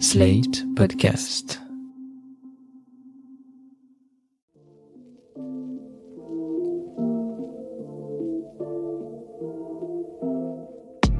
Slate Podcast.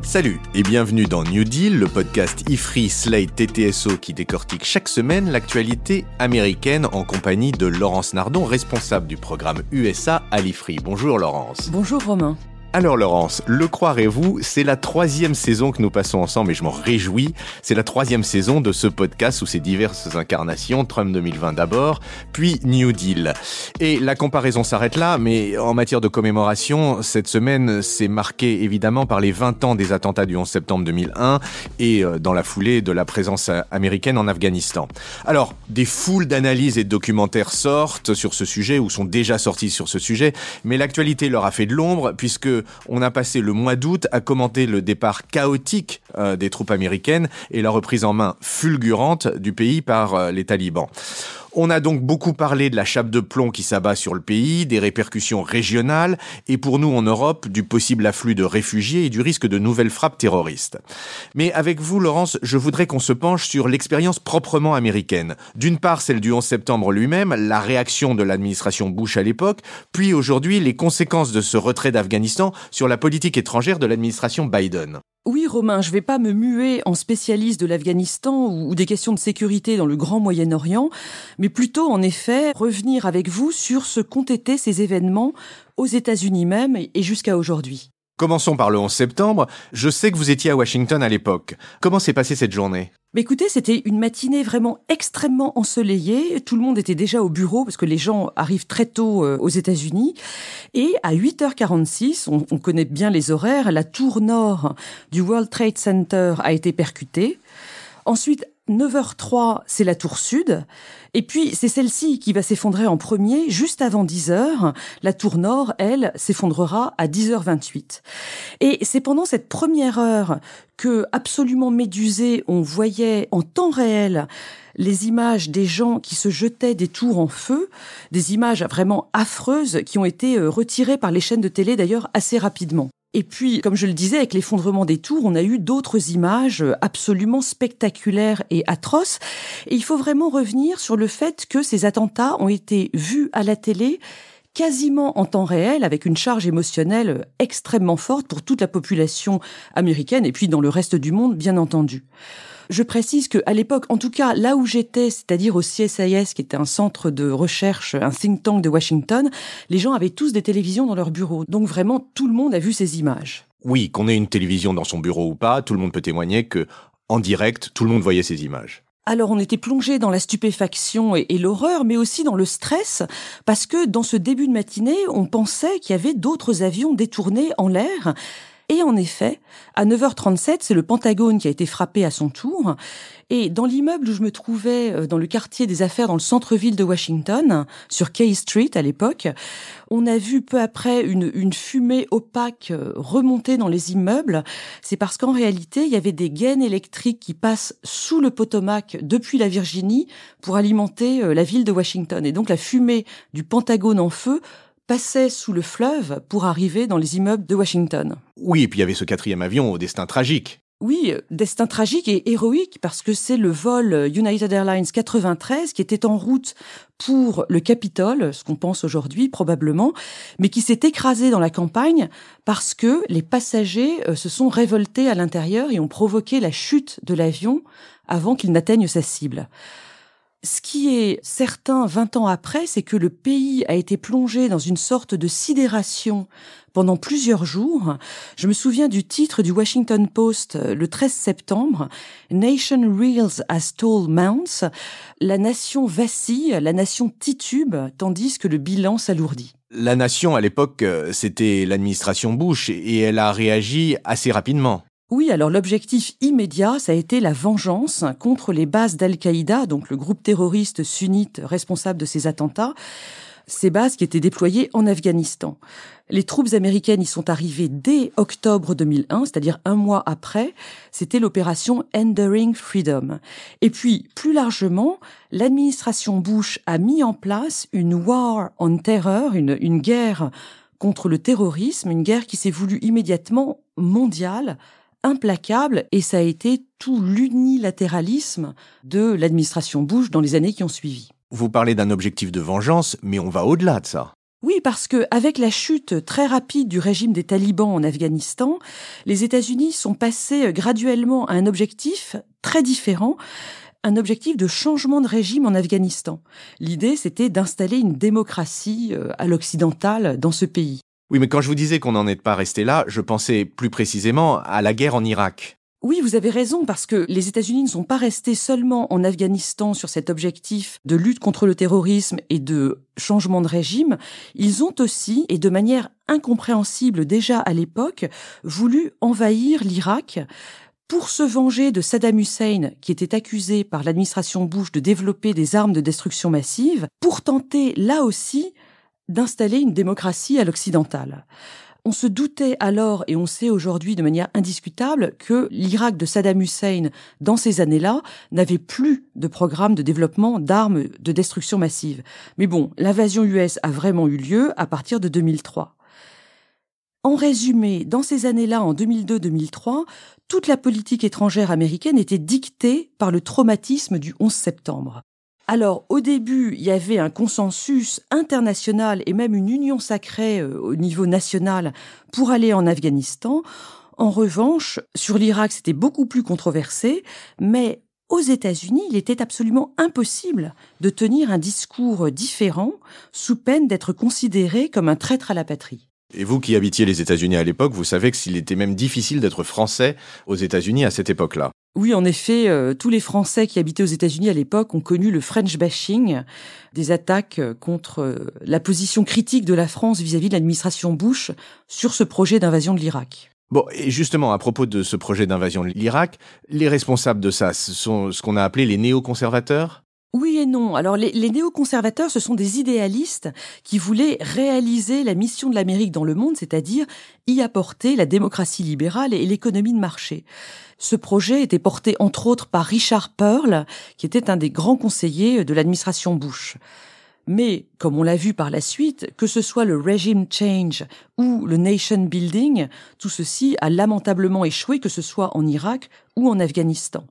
Salut et bienvenue dans New Deal, le podcast IFRI Slate TTSO qui décortique chaque semaine l'actualité américaine en compagnie de Laurence Nardon, responsable du programme USA à l'IFRI. Bonjour Laurence. Bonjour Romain. Alors Laurence, le croirez-vous, c'est la troisième saison que nous passons ensemble et je m'en réjouis. C'est la troisième saison de ce podcast sous ses diverses incarnations, Trump 2020 d'abord, puis New Deal. Et la comparaison s'arrête là, mais en matière de commémoration, cette semaine s'est marquée évidemment par les 20 ans des attentats du 11 septembre 2001 et euh, dans la foulée de la présence américaine en Afghanistan. Alors, des foules d'analyses et de documentaires sortent sur ce sujet ou sont déjà sortis sur ce sujet, mais l'actualité leur a fait de l'ombre puisque on a passé le mois d'août à commenter le départ chaotique euh, des troupes américaines et la reprise en main fulgurante du pays par euh, les talibans. On a donc beaucoup parlé de la chape de plomb qui s'abat sur le pays, des répercussions régionales et pour nous en Europe du possible afflux de réfugiés et du risque de nouvelles frappes terroristes. Mais avec vous, Laurence, je voudrais qu'on se penche sur l'expérience proprement américaine. D'une part, celle du 11 septembre lui-même, la réaction de l'administration Bush à l'époque, puis aujourd'hui les conséquences de ce retrait d'Afghanistan sur la politique étrangère de l'administration Biden. Oui, Romain, je ne vais pas me muer en spécialiste de l'Afghanistan ou des questions de sécurité dans le Grand Moyen-Orient, mais plutôt, en effet, revenir avec vous sur ce qu'ont été ces événements aux États-Unis même et jusqu'à aujourd'hui. Commençons par le 11 septembre. Je sais que vous étiez à Washington à l'époque. Comment s'est passée cette journée? Écoutez, c'était une matinée vraiment extrêmement ensoleillée. Tout le monde était déjà au bureau parce que les gens arrivent très tôt euh, aux États-Unis. Et à 8h46, on, on connaît bien les horaires, la tour nord du World Trade Center a été percutée. Ensuite, 9h03, c'est la tour sud. Et puis, c'est celle-ci qui va s'effondrer en premier, juste avant 10h. La tour nord, elle, s'effondrera à 10h28. Et c'est pendant cette première heure que, absolument médusé, on voyait en temps réel les images des gens qui se jetaient des tours en feu, des images vraiment affreuses qui ont été euh, retirées par les chaînes de télé d'ailleurs assez rapidement. Et puis, comme je le disais, avec l'effondrement des tours, on a eu d'autres images absolument spectaculaires et atroces. Et il faut vraiment revenir sur le fait que ces attentats ont été vus à la télé quasiment en temps réel, avec une charge émotionnelle extrêmement forte pour toute la population américaine et puis dans le reste du monde, bien entendu. Je précise que à l'époque, en tout cas là où j'étais, c'est-à-dire au CSIS, qui était un centre de recherche, un think tank de Washington, les gens avaient tous des télévisions dans leur bureau. Donc vraiment, tout le monde a vu ces images. Oui, qu'on ait une télévision dans son bureau ou pas, tout le monde peut témoigner que en direct, tout le monde voyait ces images. Alors on était plongé dans la stupéfaction et, l'horreur, mais aussi dans le stress, parce que dans ce début de matinée, on pensait qu'il y avait d'autres avions détournés en l'air. Et en effet, à 9h37, c'est le Pentagone qui a été frappé à son tour. Et dans l'immeuble où je me trouvais, euh, dans le quartier des affaires, dans le centre-ville de Washington, sur Kay Street à l'époque, on a vu peu après une, une fumée opaque euh, remonter dans les immeubles. C'est parce qu'en réalité, il y avait des gaines électriques qui passent sous le Potomac depuis la Virginie pour alimenter euh, la ville de Washington. Et donc la fumée du Pentagone en feu passait sous le fleuve pour arriver dans les immeubles de Washington. Oui, et puis il y avait ce quatrième avion au destin tragique. Oui, destin tragique et héroïque parce que c'est le vol United Airlines 93 qui était en route pour le Capitole, ce qu'on pense aujourd'hui probablement, mais qui s'est écrasé dans la campagne parce que les passagers euh, se sont révoltés à l'intérieur et ont provoqué la chute de l'avion avant qu'il n'atteigne sa cible. Ce qui est certain 20 ans après, c'est que le pays a été plongé dans une sorte de sidération pendant plusieurs jours. Je me souviens du titre du Washington Post euh, le 13 septembre, Nation reels as tall mounts. La nation vacille, la nation titube, tandis que le bilan s'alourdit. La nation, à l'époque, euh, c'était l'administration Bush et elle a réagi assez rapidement. Oui, alors l'objectif immédiat, ça a été la vengeance contre les bases d'Al-Qaïda, donc le groupe terroriste sunnite responsable de ces attentats, ces bases qui étaient déployées en Afghanistan. Les troupes américaines y sont arrivées dès octobre 2001, c'est-à-dire un mois après. C'était l'opération Enduring Freedom. Et puis, plus largement, l'administration Bush a mis en place une war on terror, une, une guerre contre le terrorisme, une guerre qui s'est voulue immédiatement mondiale, implacable et ça a été tout l'unilatéralisme de l'administration Bush dans les années qui ont suivi. Vous parlez d'un objectif de vengeance, mais on va au-delà de ça. Oui, parce que avec la chute très rapide du régime des talibans en Afghanistan, les États-Unis sont passés graduellement à un objectif très différent, un objectif de changement de régime en Afghanistan. L'idée, c'était d'installer une démocratie euh, à l'occidental dans ce pays. Oui, mais quand je vous disais qu'on n'en est pas resté là, je pensais plus précisément à la guerre en Irak. Oui, vous avez raison, parce que les États-Unis ne sont pas restés seulement en Afghanistan sur cet objectif de lutte contre le terrorisme et de changement de régime, ils ont aussi, et de manière incompréhensible déjà à l'époque, voulu envahir l'Irak pour se venger de Saddam Hussein, qui était accusé par l'administration Bush de développer des armes de destruction massive, pour tenter là aussi d'installer une démocratie à l'occidental. On se doutait alors, et on sait aujourd'hui de manière indiscutable, que l'Irak de Saddam Hussein, dans ces années-là, n'avait plus de programme de développement d'armes de destruction massive. Mais bon, l'invasion US a vraiment eu lieu à partir de 2003. En résumé, dans ces années-là, en 2002-2003, toute la politique étrangère américaine était dictée par le traumatisme du 11 septembre. Alors, au début, il y avait un consensus international et même une union sacrée euh, au niveau national pour aller en Afghanistan. En revanche, sur l'Irak, c'était beaucoup plus controversé, mais aux États-Unis, il était absolument impossible de tenir un discours différent sous peine d'être considéré comme un traître à la patrie. Et vous qui habitiez les États-Unis à l'époque, vous savez qu'il était même difficile d'être français aux États-Unis à cette époque-là. Oui, en effet, euh, tous les Français qui habitaient aux États-Unis à l'époque ont connu le French bashing, des attaques euh, contre euh, la position critique de la France vis-à-vis de l'administration Bush sur ce projet d'invasion de l'Irak. Bon, et justement, à propos de ce projet d'invasion de l'Irak, les responsables de ça, sont ce qu'on a appelé les néoconservateurs? Oui et non. Alors les, néoconservateurs, ce sont des idéalistes qui voulaient réaliser la mission de l'Amérique dans le monde, c'est-à-dire y apporter la démocratie libérale et l'économie de marché. Ce projet était porté entre autres par Richard Pearl, qui était un des grands conseillers de l'administration Bush. Mais, comme on l'a vu par la suite, que ce soit le regime change ou le nation building, tout ceci a lamentablement échoué, que ce soit en Irak ou en Afghanistan.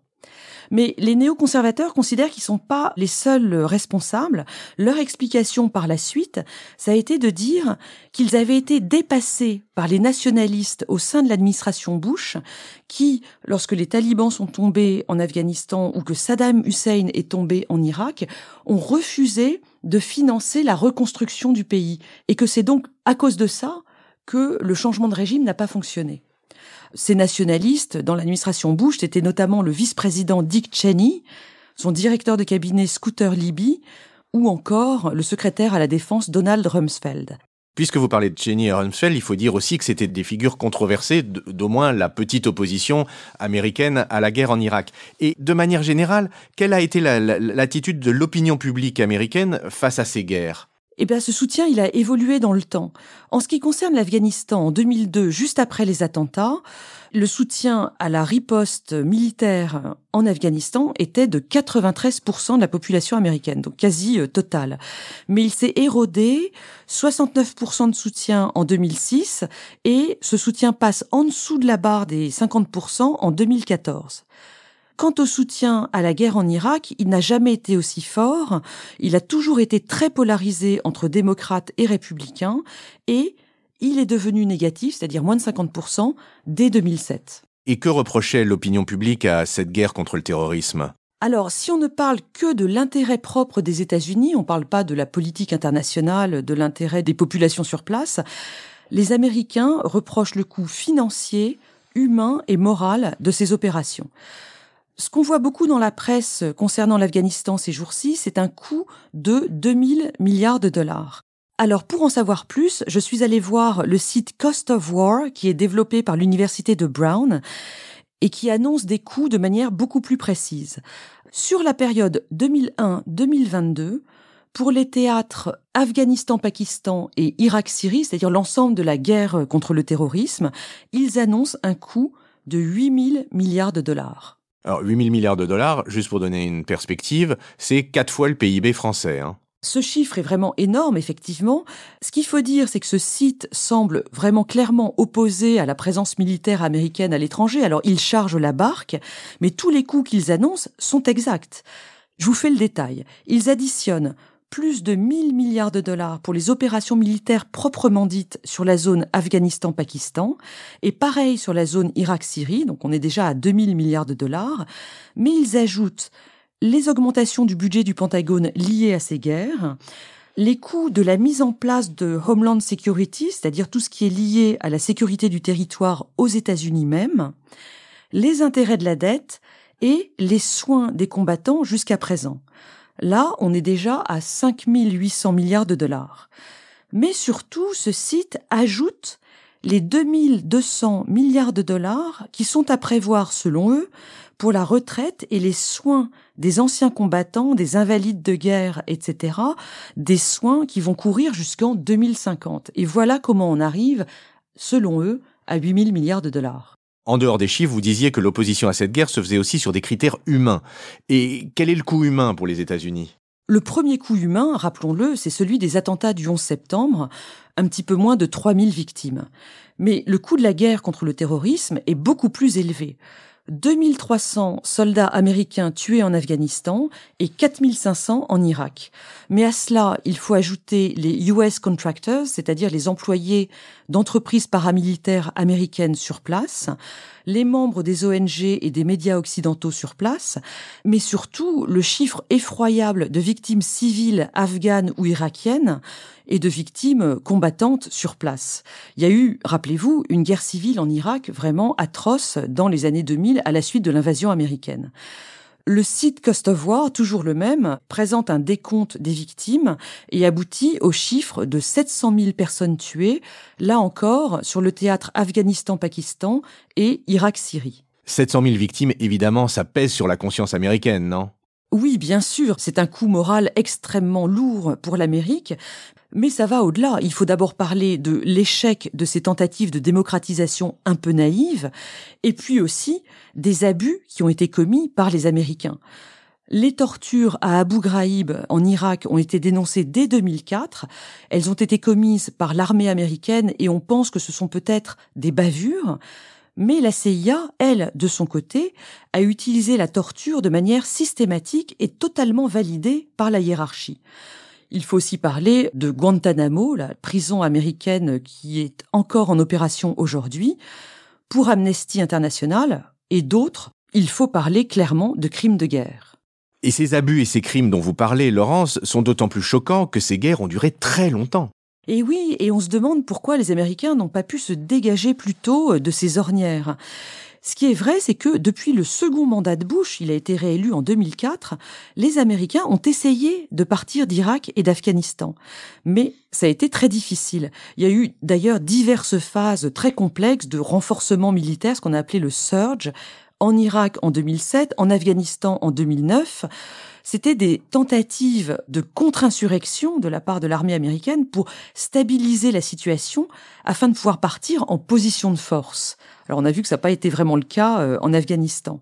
Mais les néoconservateurs considèrent qu'ils ne sont pas les seuls responsables. Leur explication par la suite, ça a été de dire qu'ils avaient été dépassés par les nationalistes au sein de l'administration Bush, qui, lorsque les talibans sont tombés en Afghanistan ou que Saddam Hussein est tombé en Irak, ont refusé de financer la reconstruction du pays. Et que c'est donc à cause de ça que le changement de régime n'a pas fonctionné. Ces nationalistes, dans l'administration Bush, c'était notamment le vice-président Dick Cheney, son directeur de cabinet Scooter Libby, ou encore le secrétaire à la défense Donald Rumsfeld. Puisque vous parlez de Cheney et Rumsfeld, il faut dire aussi que c'était des figures controversées, d'au moins la petite opposition américaine à la guerre en Irak. Et de manière générale, quelle a été l'attitude de l'opinion publique américaine face à ces guerres? Eh bien, ce soutien, il a évolué dans le temps. En ce qui concerne l'Afghanistan, en 2002, juste après les attentats, le soutien à la riposte militaire en Afghanistan était de 93% de la population américaine, donc quasi euh, total. Mais il s'est érodé, 69% de soutien en 2006, et ce soutien passe en dessous de la barre des 50% en 2014. Quant au soutien à la guerre en Irak, il n'a jamais été aussi fort, il a toujours été très polarisé entre démocrates et républicains, et il est devenu négatif, c'est-à-dire moins de 50%, dès 2007. Et que reprochait l'opinion publique à cette guerre contre le terrorisme? Alors, si on ne parle que de l'intérêt propre des États-Unis, on ne parle pas de la politique internationale, de l'intérêt des populations sur place, les Américains reprochent le coût financier, humain et moral de ces opérations. Ce qu'on voit beaucoup dans la presse concernant l'Afghanistan ces jours-ci, c'est un coût de 2000 milliards de dollars. Alors pour en savoir plus, je suis allé voir le site Cost of War qui est développé par l'université de Brown et qui annonce des coûts de manière beaucoup plus précise. Sur la période 2001-2022, pour les théâtres Afghanistan-Pakistan et Irak-Syrie, c'est-à-dire l'ensemble de la guerre contre le terrorisme, ils annoncent un coût de 8000 milliards de dollars. Alors 8 000 milliards de dollars, juste pour donner une perspective, c'est quatre fois le PIB français. Hein. Ce chiffre est vraiment énorme, effectivement. Ce qu'il faut dire, c'est que ce site semble vraiment clairement opposé à la présence militaire américaine à l'étranger. Alors, ils chargent la barque, mais tous les coûts qu'ils annoncent sont exacts. Je vous fais le détail. Ils additionnent plus de 1000 milliards de dollars pour les opérations militaires proprement dites sur la zone Afghanistan-Pakistan, et pareil sur la zone Irak-Syrie, donc on est déjà à 2000 milliards de dollars, mais ils ajoutent les augmentations du budget du Pentagone liées à ces guerres, les coûts de la mise en place de Homeland Security, c'est-à-dire tout ce qui est lié à la sécurité du territoire aux États-Unis même, les intérêts de la dette et les soins des combattants jusqu'à présent. Là, on est déjà à 5800 milliards de dollars. Mais surtout, ce site ajoute les 2200 milliards de dollars qui sont à prévoir, selon eux, pour la retraite et les soins des anciens combattants, des invalides de guerre, etc., des soins qui vont courir jusqu'en 2050. Et voilà comment on arrive, selon eux, à 8000 milliards de dollars. En dehors des chiffres, vous disiez que l'opposition à cette guerre se faisait aussi sur des critères humains. Et quel est le coût humain pour les États-Unis? Le premier coût humain, rappelons-le, c'est celui des attentats du 11 septembre, un petit peu moins de 3000 victimes. Mais le coût de la guerre contre le terrorisme est beaucoup plus élevé. 2300 soldats américains tués en Afghanistan et 4500 en Irak. Mais à cela, il faut ajouter les US contractors, c'est-à-dire les employés d'entreprises paramilitaires américaines sur place, les membres des ONG et des médias occidentaux sur place, mais surtout le chiffre effroyable de victimes civiles afghanes ou irakiennes et de victimes combattantes sur place. Il y a eu, rappelez-vous, une guerre civile en Irak vraiment atroce dans les années 2000 à la suite de l'invasion américaine. Le site Cost of War, toujours le même, présente un décompte des victimes et aboutit au chiffre de 700 000 personnes tuées, là encore, sur le théâtre Afghanistan-Pakistan et Irak-Syrie. 700 000 victimes, évidemment, ça pèse sur la conscience américaine, non? Oui, bien sûr, c'est un coup moral extrêmement lourd pour l'Amérique, mais ça va au-delà. Il faut d'abord parler de l'échec de ces tentatives de démocratisation un peu naïves, et puis aussi des abus qui ont été commis par les Américains. Les tortures à Abu Ghraib en Irak ont été dénoncées dès 2004. Elles ont été commises par l'armée américaine et on pense que ce sont peut-être des bavures. Mais la CIA, elle, de son côté, a utilisé la torture de manière systématique et totalement validée par la hiérarchie. Il faut aussi parler de Guantanamo, la prison américaine qui est encore en opération aujourd'hui. Pour Amnesty International et d'autres, il faut parler clairement de crimes de guerre. Et ces abus et ces crimes dont vous parlez, Laurence, sont d'autant plus choquants que ces guerres ont duré très longtemps. Et oui, et on se demande pourquoi les Américains n'ont pas pu se dégager plus tôt de ces ornières. Ce qui est vrai, c'est que depuis le second mandat de Bush, il a été réélu en 2004, les Américains ont essayé de partir d'Irak et d'Afghanistan. Mais ça a été très difficile. Il y a eu d'ailleurs diverses phases très complexes de renforcement militaire, ce qu'on a appelé le surge, en Irak en 2007, en Afghanistan en 2009 c'était des tentatives de contre-insurrection de la part de l'armée américaine pour stabiliser la situation afin de pouvoir partir en position de force. Alors on a vu que ça n'a pas été vraiment le cas euh, en Afghanistan.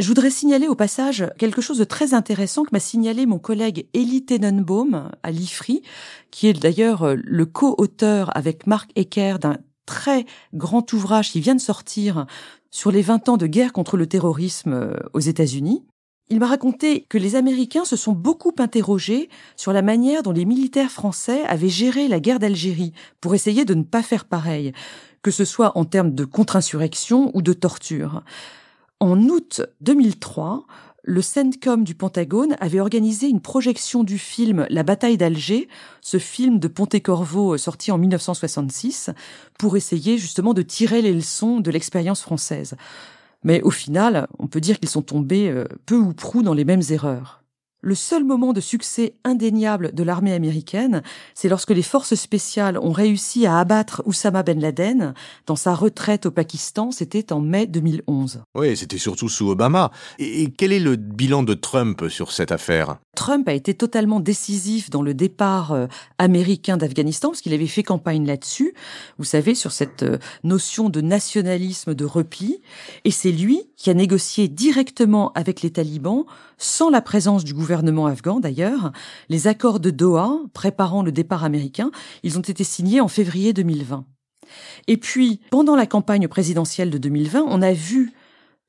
Je voudrais signaler au passage quelque chose de très intéressant que m'a signalé mon collègue Elie Tenenbaum à l'IFRI, qui est d'ailleurs euh, le co-auteur avec Marc Ecker d'un très grand ouvrage qui vient de sortir sur les 20 ans de guerre contre le terrorisme euh, aux États-Unis. Il m'a raconté que les Américains se sont beaucoup interrogés sur la manière dont les militaires français avaient géré la guerre d'Algérie pour essayer de ne pas faire pareil, que ce soit en termes de contre-insurrection ou de torture. En août 2003, le CENTCOM du Pentagone avait organisé une projection du film La bataille d'Alger, ce film de Pontecorvo sorti en 1966, pour essayer justement de tirer les leçons de l'expérience française. Mais au final, on peut dire qu'ils sont tombés euh, peu ou prou dans les mêmes erreurs. Le seul moment de succès indéniable de l'armée américaine, c'est lorsque les forces spéciales ont réussi à abattre Oussama Ben Laden dans sa retraite au Pakistan, c'était en mai 2011. Oui, c'était surtout sous Obama. Et quel est le bilan de Trump sur cette affaire? Trump a été totalement décisif dans le départ euh, américain d'Afghanistan, parce qu'il avait fait campagne là-dessus, vous savez, sur cette euh, notion de nationalisme de repli. Et c'est lui qui a négocié directement avec les talibans, sans la présence du gouvernement gouvernement afghan d'ailleurs. Les accords de Doha, préparant le départ américain, ils ont été signés en février 2020. Et puis, pendant la campagne présidentielle de 2020, on a vu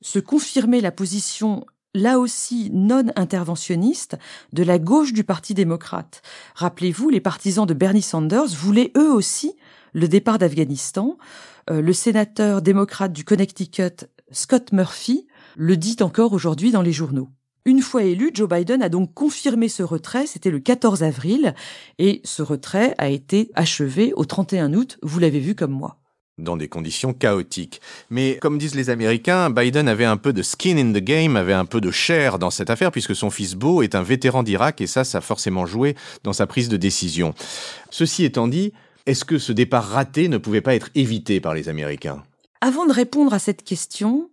se confirmer la position là aussi non interventionniste de la gauche du Parti démocrate. Rappelez-vous, les partisans de Bernie Sanders voulaient eux aussi le départ d'Afghanistan. Euh, le sénateur démocrate du Connecticut, Scott Murphy, le dit encore aujourd'hui dans les journaux. Une fois élu, Joe Biden a donc confirmé ce retrait, c'était le 14 avril, et ce retrait a été achevé au 31 août, vous l'avez vu comme moi. Dans des conditions chaotiques. Mais comme disent les Américains, Biden avait un peu de skin in the game, avait un peu de chair dans cette affaire, puisque son fils Beau est un vétéran d'Irak, et ça, ça a forcément joué dans sa prise de décision. Ceci étant dit, est-ce que ce départ raté ne pouvait pas être évité par les Américains? Avant de répondre à cette question,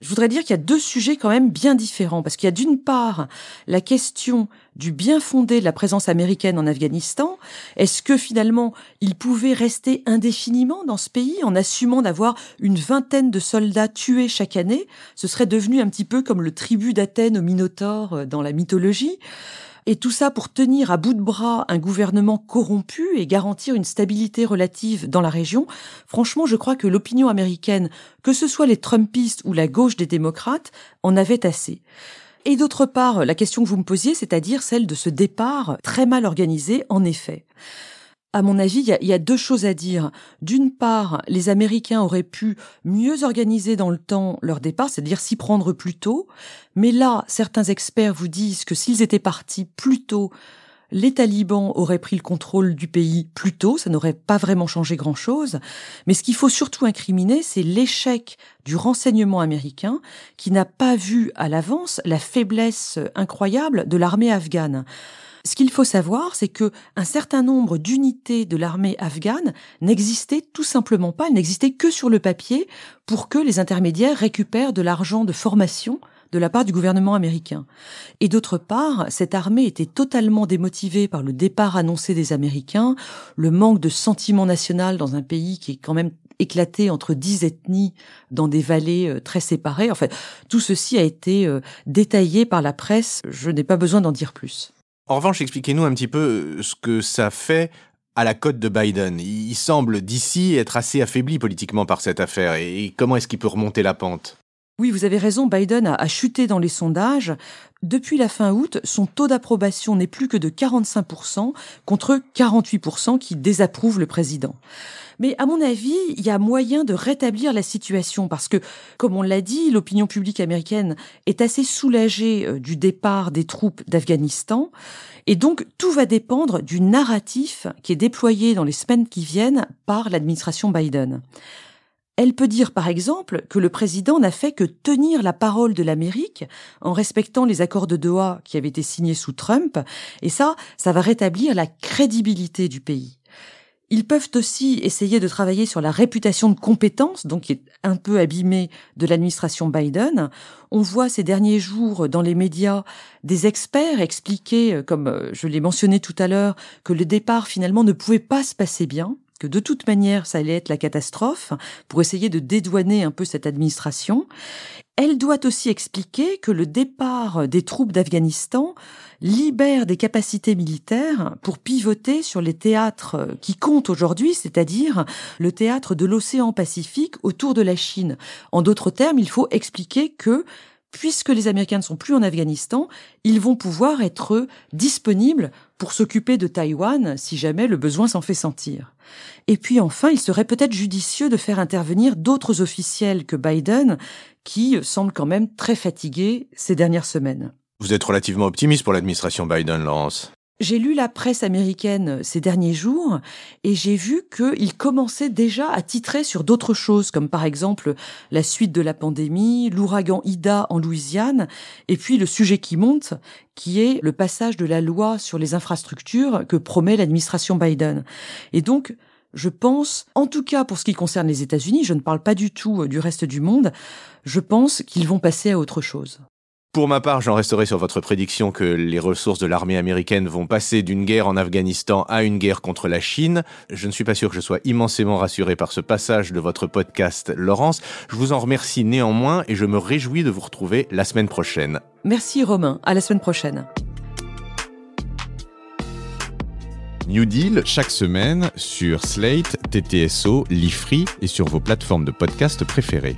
je voudrais dire qu'il y a deux sujets quand même bien différents, parce qu'il y a d'une part la question du bien fondé de la présence américaine en Afghanistan. Est-ce que finalement il pouvait rester indéfiniment dans ce pays en assumant d'avoir une vingtaine de soldats tués chaque année? Ce serait devenu un petit peu comme le tribut d'Athènes au Minotaure euh, dans la mythologie. Et tout ça pour tenir à bout de bras un gouvernement corrompu et garantir une stabilité relative dans la région. Franchement, je crois que l'opinion américaine, que ce soit les Trumpistes ou la gauche des démocrates, en avait assez. Et d'autre part, la question que vous me posiez, c'est-à-dire celle de ce départ très mal organisé, en effet. À mon avis, il y, a, deux choses à dire. D'une part, les Américains auraient pu mieux organiser dans le temps leur départ, c'est-à-dire s'y prendre plus tôt. Mais là, certains experts vous disent que s'ils étaient partis plus tôt, les talibans auraient pris le contrôle du pays plus tôt, ça n'aurait pas vraiment changé grand-chose. Mais ce qu'il faut surtout incriminer, c'est l'échec du renseignement américain qui n'a pas vu à l'avance la faiblesse incroyable de l'armée afghane. Ce qu'il faut savoir, c'est que un certain nombre d'unités de l'armée afghane n'existaient tout simplement pas, elles n'existaient que sur le papier pour que les intermédiaires récupèrent de l'argent de formation de la part du gouvernement américain. Et d'autre part, cette armée était totalement démotivée par le départ annoncé des Américains, le manque de sentiment national dans un pays qui est quand même éclaté entre dix ethnies dans des vallées euh, très séparées. En fait, tout ceci a été euh, détaillé par la presse. Je n'ai pas besoin d'en dire plus. En revanche, expliquez-nous un petit peu euh, ce que ça fait à la cote de Biden. Il semble d'ici être assez affaibli politiquement par cette affaire. Et comment est-ce qu'il peut remonter la pente? Oui, vous avez raison, Biden a, chuté dans les sondages. Depuis la fin août, son taux d'approbation n'est plus que de 45% contre 48% qui désapprouvent le président. Mais à mon avis, il y a moyen de rétablir la situation parce que, comme on l'a dit, l'opinion publique américaine est assez soulagée euh, du départ des troupes d'Afghanistan. Et donc, tout va dépendre du narratif qui est déployé dans les semaines qui viennent par l'administration Biden. Elle peut dire par exemple que le président n'a fait que tenir la parole de l'Amérique en respectant les accords de Doha qui avaient été signés sous Trump, et ça, ça va rétablir la crédibilité du pays. Ils peuvent aussi essayer de travailler sur la réputation de compétence, donc qui est un peu abîmée de l'administration Biden. On voit ces derniers jours dans les médias des experts expliquer, euh, comme euh, je l'ai mentionné tout à l'heure, que le départ finalement ne pouvait pas se passer bien, que de toute manière ça allait être la catastrophe, pour essayer de dédouaner un peu cette administration. Elle doit aussi expliquer que le départ des troupes d'Afghanistan libère des capacités militaires pour pivoter sur les théâtres qui comptent aujourd'hui, c'est-à-dire le théâtre de l'océan Pacifique autour de la Chine. En d'autres termes, il faut expliquer que puisque les Américains ne sont plus en Afghanistan, ils vont pouvoir être disponibles pour s'occuper de Taïwan si jamais le besoin s'en fait sentir. Et puis enfin, il serait peut-être judicieux de faire intervenir d'autres officiels que Biden, qui semblent quand même très fatigués ces dernières semaines. Vous êtes relativement optimiste pour l'administration Biden, Laurence j'ai lu la presse américaine ces derniers jours et j'ai vu qu'il commençait déjà à titrer sur d'autres choses, comme par exemple la suite de la pandémie, l'ouragan Ida en Louisiane, et puis le sujet qui monte, qui est le passage de la loi sur les infrastructures que promet l'administration Biden. Et donc, je pense, en tout cas pour ce qui concerne les États-Unis, je ne parle pas du tout du reste du monde, je pense qu'ils vont passer à autre chose. Pour ma part, j'en resterai sur votre prédiction que les ressources de l'armée américaine vont passer d'une guerre en Afghanistan à une guerre contre la Chine. Je ne suis pas sûr que je sois immensément rassuré par ce passage de votre podcast, Laurence. Je vous en remercie néanmoins et je me réjouis de vous retrouver la semaine prochaine. Merci Romain, à la semaine prochaine. New Deal chaque semaine sur Slate, TTSO, Lifree et sur vos plateformes de podcast préférées.